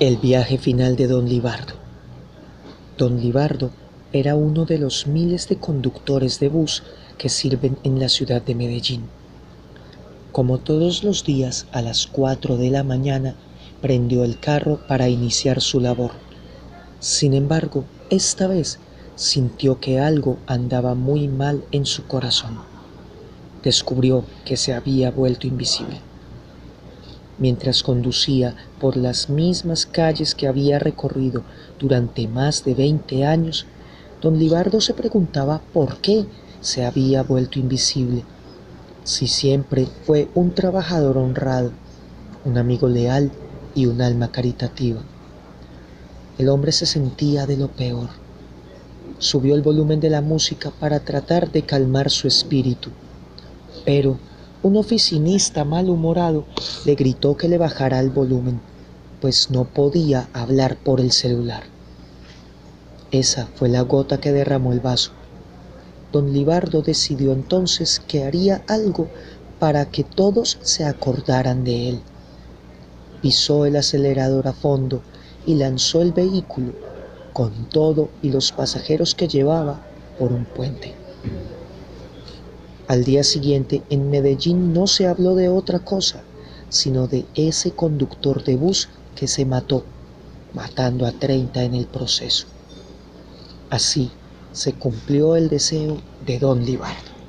El viaje final de Don Libardo. Don Libardo era uno de los miles de conductores de bus que sirven en la ciudad de Medellín. Como todos los días a las 4 de la mañana, prendió el carro para iniciar su labor. Sin embargo, esta vez sintió que algo andaba muy mal en su corazón. Descubrió que se había vuelto invisible mientras conducía por las mismas calles que había recorrido durante más de veinte años, don Libardo se preguntaba por qué se había vuelto invisible, si siempre fue un trabajador honrado, un amigo leal y un alma caritativa. El hombre se sentía de lo peor. Subió el volumen de la música para tratar de calmar su espíritu, pero un oficinista malhumorado le gritó que le bajara el volumen, pues no podía hablar por el celular. Esa fue la gota que derramó el vaso. Don Libardo decidió entonces que haría algo para que todos se acordaran de él. Pisó el acelerador a fondo y lanzó el vehículo, con todo y los pasajeros que llevaba, por un puente. Al día siguiente en Medellín no se habló de otra cosa, sino de ese conductor de bus que se mató, matando a 30 en el proceso. Así se cumplió el deseo de don Libardo.